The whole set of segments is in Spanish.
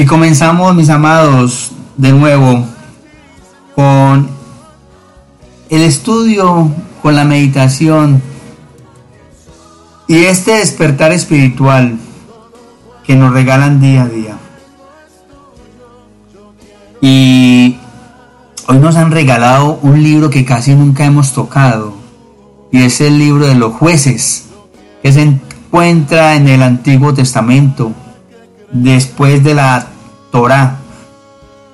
Y comenzamos, mis amados, de nuevo con el estudio, con la meditación y este despertar espiritual que nos regalan día a día. Y hoy nos han regalado un libro que casi nunca hemos tocado y es el libro de los jueces que se encuentra en el Antiguo Testamento después de la Torá,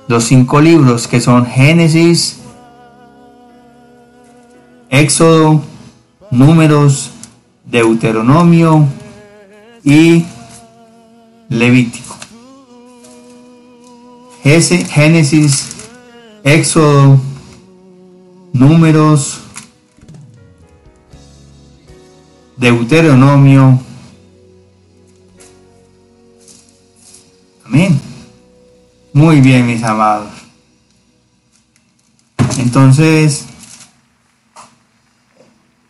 los cinco libros que son Génesis, Éxodo, Números, Deuteronomio y Levítico. Génesis, Éxodo, Números, Deuteronomio. Amén. Muy bien, mis amados. Entonces,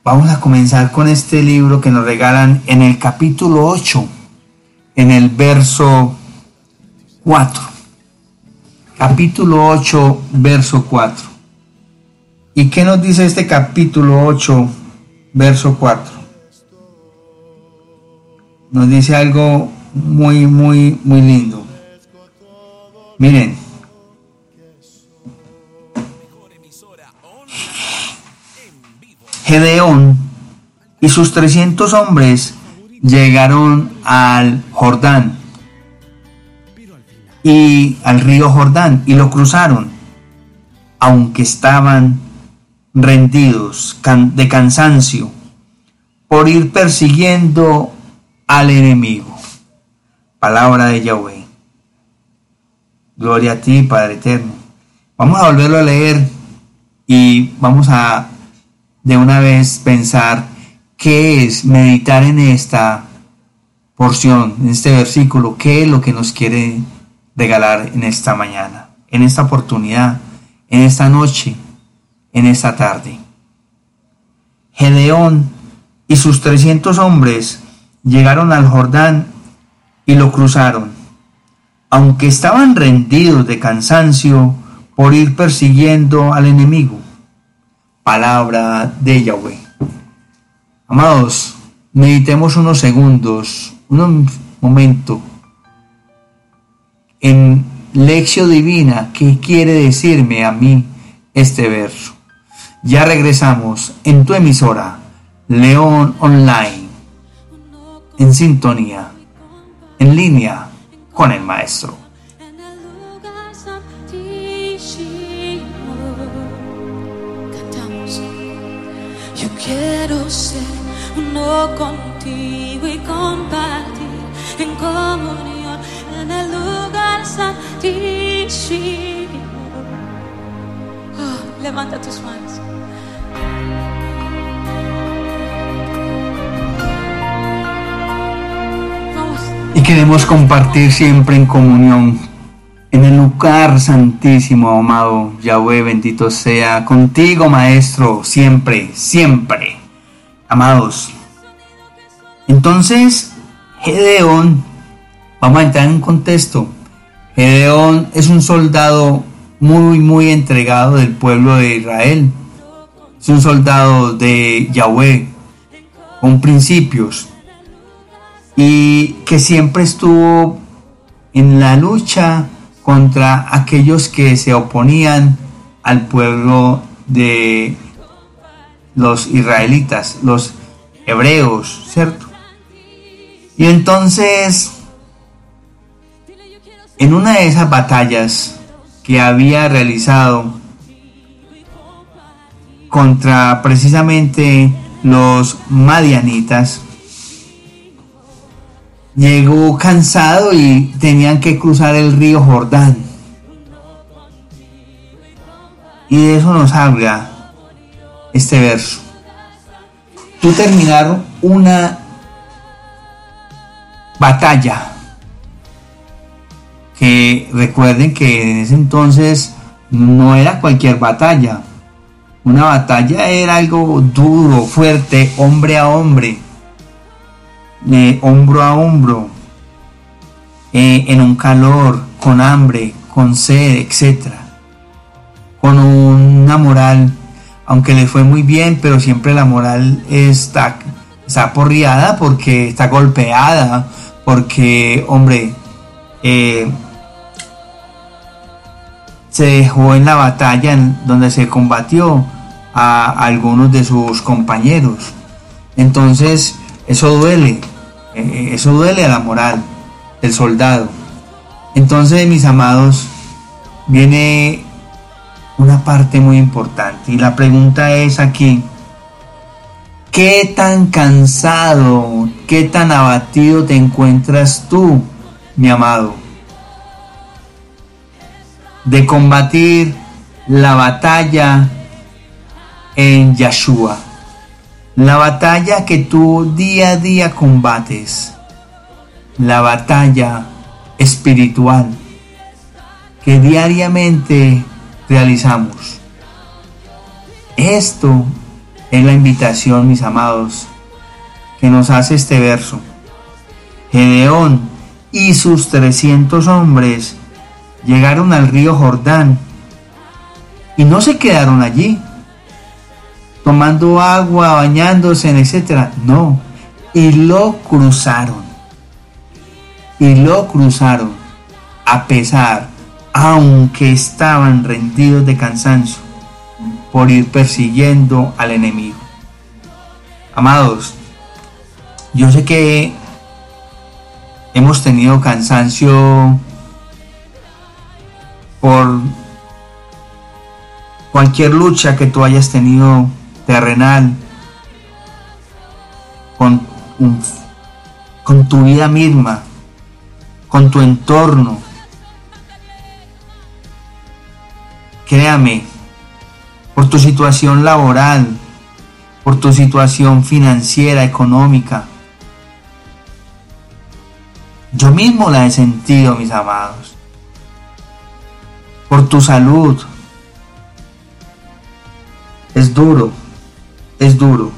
vamos a comenzar con este libro que nos regalan en el capítulo 8, en el verso 4. Capítulo 8, verso 4. ¿Y qué nos dice este capítulo 8, verso 4? Nos dice algo muy, muy, muy lindo. Miren. Gedeón y sus 300 hombres llegaron al Jordán y al río Jordán y lo cruzaron, aunque estaban rendidos de cansancio por ir persiguiendo al enemigo. Palabra de Yahweh. Gloria a ti, Padre Eterno. Vamos a volverlo a leer y vamos a de una vez pensar qué es meditar en esta porción, en este versículo, qué es lo que nos quiere regalar en esta mañana, en esta oportunidad, en esta noche, en esta tarde. Gedeón y sus 300 hombres llegaron al Jordán y lo cruzaron aunque estaban rendidos de cansancio por ir persiguiendo al enemigo. Palabra de Yahweh. Amados, meditemos unos segundos, un momento en lección divina que quiere decirme a mí este verso. Ya regresamos en tu emisora, León Online, en sintonía, en línea con el maestro. Cantamos. Yo quiero ser uno contigo y compartir en comunión en el lugar santísimo. Oh, levanta tus manos. Y queremos compartir siempre en comunión en el lugar santísimo, amado Yahweh, bendito sea contigo, Maestro, siempre, siempre. Amados. Entonces, Gedeón, vamos a entrar en un contexto. Gedeón es un soldado muy, muy entregado del pueblo de Israel. Es un soldado de Yahweh, con principios, y que siempre estuvo en la lucha contra aquellos que se oponían al pueblo de los israelitas, los hebreos, ¿cierto? Y entonces, en una de esas batallas que había realizado contra precisamente los madianitas, llegó cansado y tenían que cruzar el río Jordán. Y de eso nos habla este verso. Tú terminar una batalla que recuerden que en ese entonces no era cualquier batalla. Una batalla era algo duro, fuerte, hombre a hombre hombro a hombro. eh, en un calor, con hambre, con sed, etc. Con una moral, aunque le fue muy bien, pero siempre la moral está, está porriada porque está golpeada, porque, hombre, eh, se dejó en la batalla en donde se combatió a algunos de sus compañeros. Entonces, eso duele, eh, eso duele a la moral del soldado. Entonces, mis amados, viene una parte muy importante y la pregunta es aquí, ¿qué tan cansado, qué tan abatido te encuentras tú, mi amado? de combatir la batalla en Yahshua. La batalla que tú día a día combates. La batalla espiritual que diariamente realizamos. Esto es la invitación, mis amados, que nos hace este verso. Gedeón y sus 300 hombres llegaron al río Jordán y no se quedaron allí, tomando agua, bañándose, etc. No, y lo cruzaron. Y lo cruzaron, a pesar, aunque estaban rendidos de cansancio, por ir persiguiendo al enemigo. Amados, yo sé que hemos tenido cansancio por cualquier lucha que tú hayas tenido terrenal con, con tu vida misma, con tu entorno. Créame, por tu situación laboral, por tu situación financiera, económica. Yo mismo la he sentido, mis amados por tu salud. Es duro, es duro.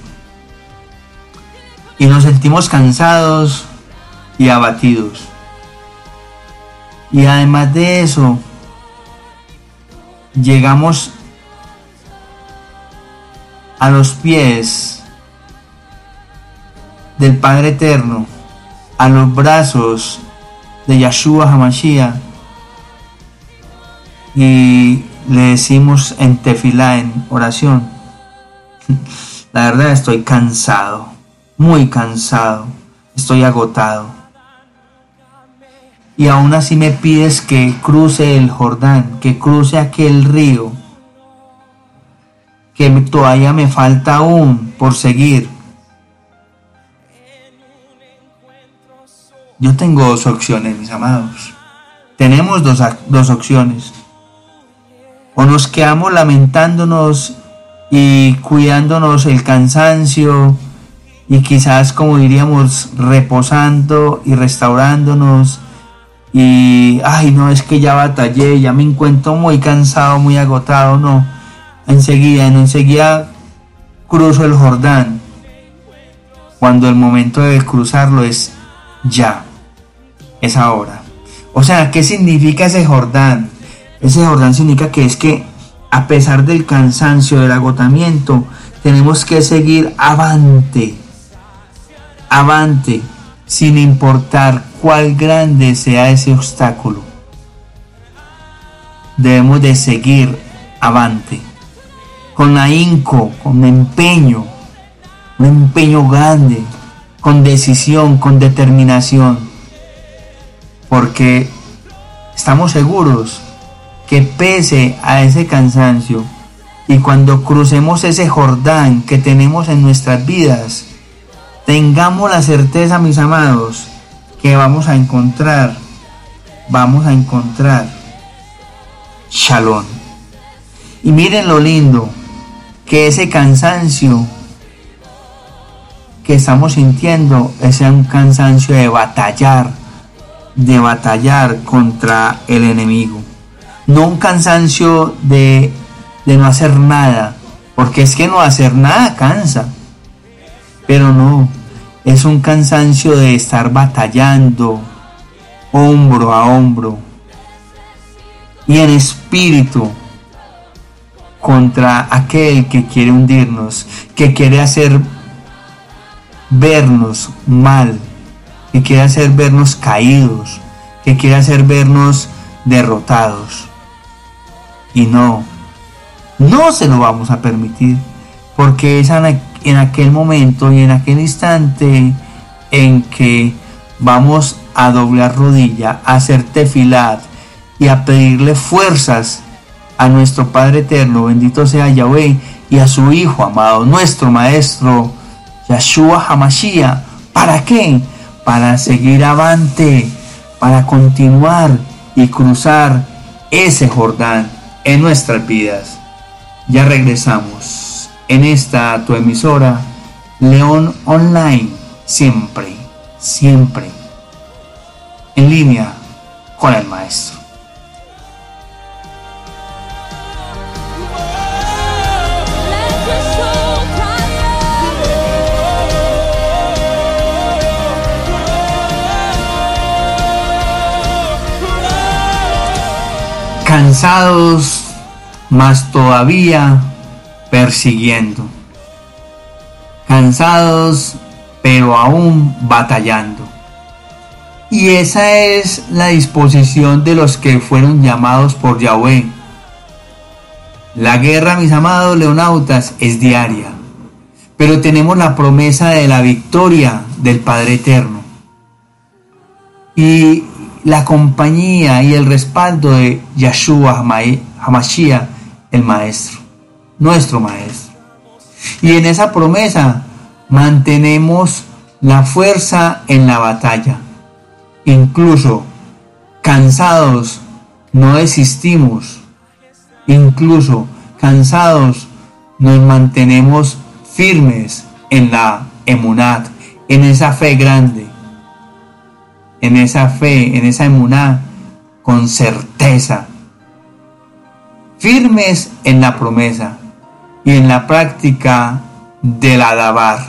Y nos sentimos cansados y abatidos. Y además de eso, llegamos a los pies del Padre Eterno, a los brazos de Yahshua Hamashiach, y le decimos en tefilá, en oración, la verdad estoy cansado, muy cansado, estoy agotado. Y aún así me pides que cruce el Jordán, que cruce aquel río, que todavía me falta aún por seguir. Yo tengo dos opciones, mis amados. Tenemos dos, dos opciones o nos quedamos lamentándonos y cuidándonos el cansancio y quizás como diríamos reposando y restaurándonos. Y ay no es que ya batallé ya me encuentro muy cansado muy agotado no. Enseguida no enseguida cruzo el Jordán cuando el momento de cruzarlo es ya es ahora. O sea qué significa ese Jordán ese Jordán significa que es que a pesar del cansancio, del agotamiento, tenemos que seguir avante, avante, sin importar cuál grande sea ese obstáculo. Debemos de seguir avante, con ahínco, con empeño, un empeño grande, con decisión, con determinación, porque estamos seguros que pese a ese cansancio y cuando crucemos ese Jordán que tenemos en nuestras vidas, tengamos la certeza, mis amados, que vamos a encontrar, vamos a encontrar Shalom. Y miren lo lindo, que ese cansancio que estamos sintiendo es un cansancio de batallar, de batallar contra el enemigo no un cansancio de, no hacer nada, porque es que no hacer nada cansa, pero no, es un cansancio de estar batallando, hombro a hombro y en espíritu contra aquel que quiere hundirnos, que quiere hacer vernos mal, que quiere hacer vernos caídos, que quiere hacer vernos derrotados. Y no, no se lo vamos a permitir, porque es en aquel momento y en aquel instante en que vamos a doblar rodilla, a hacer tefilat y a pedirle fuerzas a nuestro Padre Eterno, bendito sea Yahweh, y a su Hijo amado, nuestro Maestro, Yahshua Hamashiach. ¿Para qué? Para seguir avante, para continuar y cruzar ese Jordán en nuestras vidas. Ya regresamos en esta tu emisora, León Online, siempre, siempre, en línea con el Maestro. cansados, mas todavía persiguiendo. Cansados, pero aún batallando. Y esa es la disposición de los que fueron llamados por Yahweh. La guerra, mis amados leonautas, es diaria, pero tenemos la promesa de la victoria del Padre Eterno. Y la compañía y el respaldo de Yahshua Hamashiach, el Maestro, nuestro Maestro. Y en esa promesa mantenemos la fuerza en la batalla. Incluso cansados no desistimos. Incluso cansados nos mantenemos firmes en la emunat, en esa fe grande en esa fe, en esa emuná, con certeza, firmes en la promesa y en la práctica del adabar,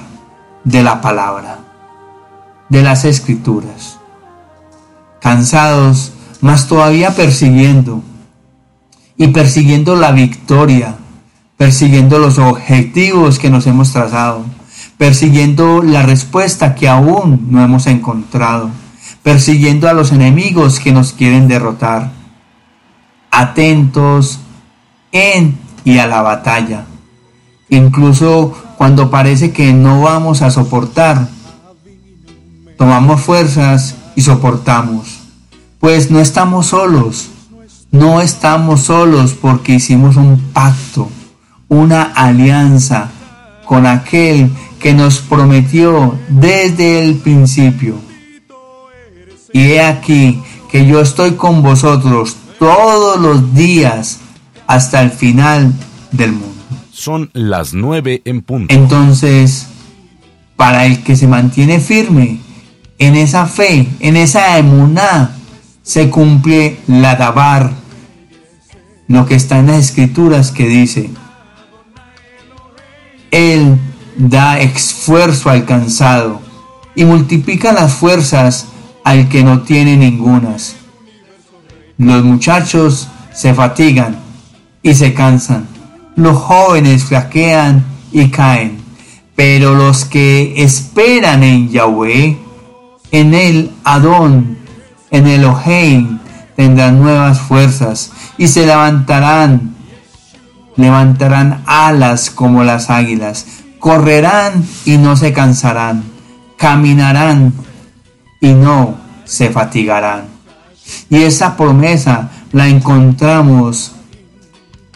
de la palabra, de las escrituras, cansados, mas todavía persiguiendo, y persiguiendo la victoria, persiguiendo los objetivos que nos hemos trazado, persiguiendo la respuesta que aún no hemos encontrado persiguiendo a los enemigos que nos quieren derrotar, atentos en y a la batalla, incluso cuando parece que no vamos a soportar, tomamos fuerzas y soportamos, pues no estamos solos, no estamos solos porque hicimos un pacto, una alianza con aquel que nos prometió desde el principio. Y he aquí que yo estoy con vosotros todos los días hasta el final del mundo. Son las nueve en punto. Entonces, para el que se mantiene firme en esa fe, en esa emuná, se cumple la dabar, lo que está en las escrituras que dice, Él da esfuerzo al cansado y multiplica las fuerzas al que no tiene ningunas. Los muchachos se fatigan y se cansan. Los jóvenes flaquean y caen. Pero los que esperan en Yahweh, en el Adón, en el Oheim, tendrán nuevas fuerzas y se levantarán, levantarán alas como las águilas, correrán y no se cansarán, caminarán y no se fatigarán. Y esa promesa la encontramos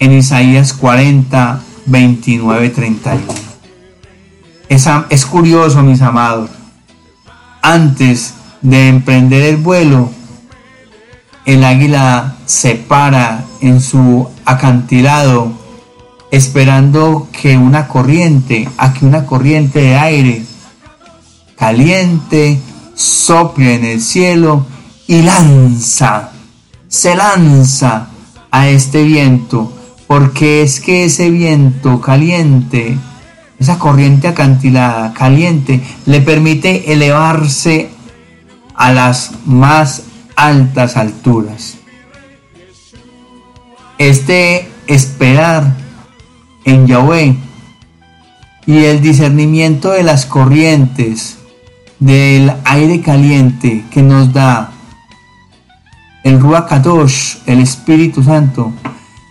en Isaías 40, 29, 31. Es, es curioso, mis amados. Antes de emprender el vuelo, el águila se para en su acantilado esperando que una corriente, a que una corriente de aire caliente sople en el cielo y lanza, se lanza a este viento, porque es que ese viento caliente, esa corriente acantilada caliente, le permite elevarse a las más altas alturas. Este esperar en Yahweh y el discernimiento de las corrientes del aire caliente que nos da el Ruach Kadosh, el Espíritu Santo,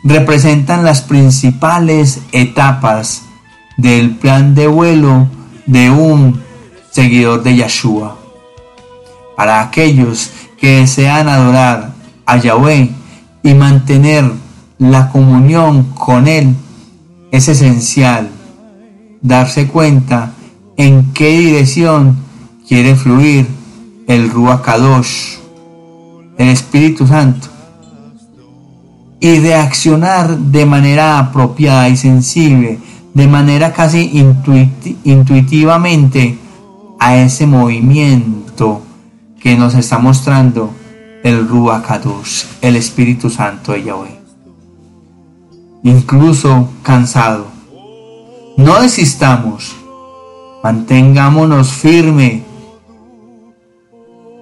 representan las principales etapas del plan de vuelo de un seguidor de Yahshua. Para aquellos que desean adorar a Yahweh y mantener la comunión con Él, es esencial darse cuenta en qué dirección quiere fluir el Ruach Kadosh, el Espíritu Santo, y reaccionar de manera apropiada y sensible, de manera casi intuitivamente a ese movimiento que nos está mostrando el Ruach el Espíritu Santo de Yahweh. Incluso cansado, no desistamos, mantengámonos firme.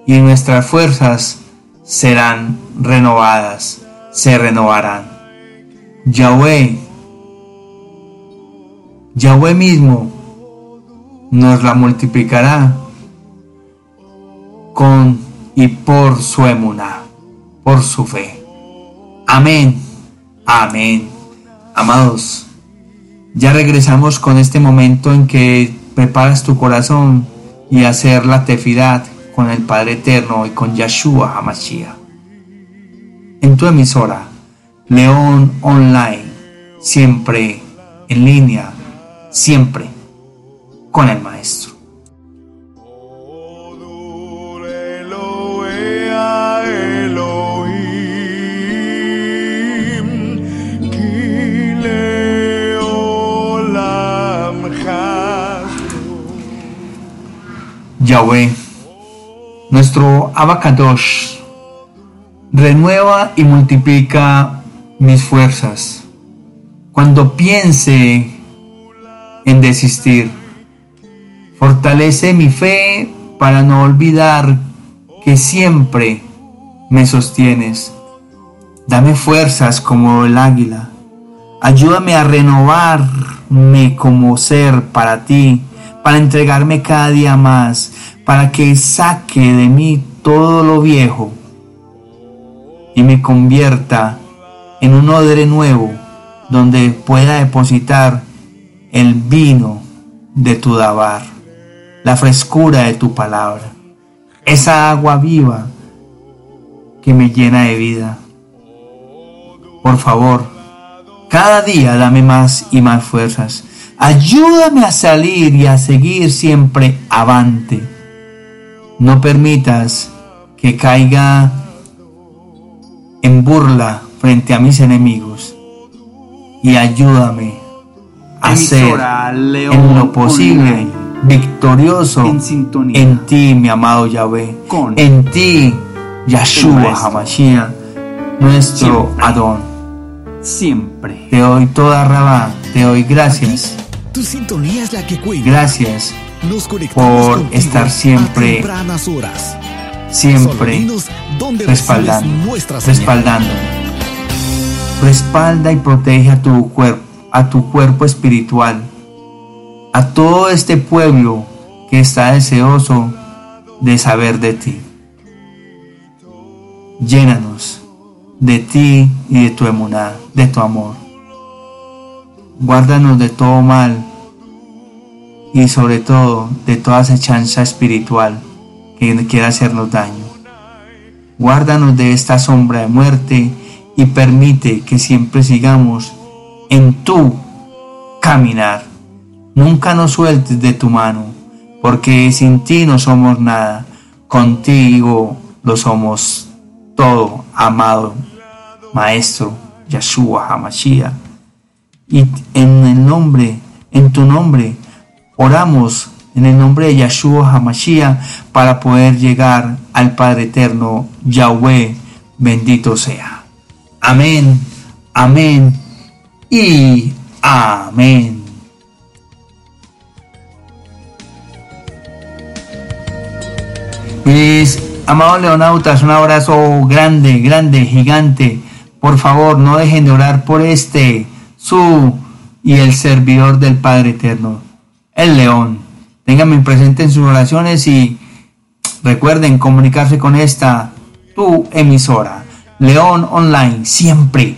Y nuestras fuerzas serán renovadas, se renovarán. Yahweh, Yahweh mismo nos la multiplicará con y por su emuná, por su fe. Amén, amén. Amados, ya regresamos con este momento en que preparas tu corazón y hacer la tefidad con el Padre Eterno y con Yahshua Hamashiach. En tu emisora, León Online, siempre en línea, siempre con el Maestro. Yahweh, nuestro Abacadosh, renueva y multiplica mis fuerzas. Cuando piense en desistir, fortalece mi fe para no olvidar que siempre me sostienes. Dame fuerzas como el águila. Ayúdame a renovarme como ser para ti para entregarme cada día más, para que saque de mí todo lo viejo y me convierta en un odre nuevo donde pueda depositar el vino de tu dabar, la frescura de tu palabra, esa agua viva que me llena de vida. Por favor, cada día dame más y más fuerzas Ayúdame a salir y a seguir siempre avante. No permitas que caiga en burla frente a mis enemigos. Y ayúdame a ser en lo posible victorioso en, ti, mi amado Yahweh. en ti, Yahshua Hamashiach, nuestro Adón. Siempre. Te doy toda rabá, te doy gracias. Tu sintonía es la que cuida. Gracias por estar siempre, siempre respaldando, respaldando. Respalda y protege a tu cuerpo, a tu cuerpo espiritual, a todo este pueblo que está deseoso de saber de ti. Llénanos de ti y de tu emuná, de tu amor guárdanos de todo mal y sobre todo de toda acechanza espiritual que quiera hacernos daño. Guárdanos de esta sombra de muerte y permite que siempre sigamos en tu caminar. Nunca nos sueltes de tu mano, porque sin ti no somos nada, contigo lo somos todo, amado Maestro Yahshua Hamashiach y en el nombre, en tu nombre, oramos en el nombre de Yahshua Hamashiach para poder llegar al Padre Eterno, Yahweh, bendito sea. Amén, amén y amén. Pues amados leonautas, un abrazo grande, grande, gigante. Por favor, no dejen de orar por este, su y el servidor del Padre Eterno, el león. Ténganme presente en sus oraciones y recuerden comunicarse con esta, tu emisora, León Online, siempre,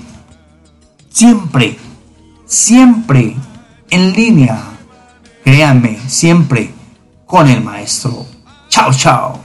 siempre, siempre en línea. Créanme, siempre con el maestro. Chao, chao.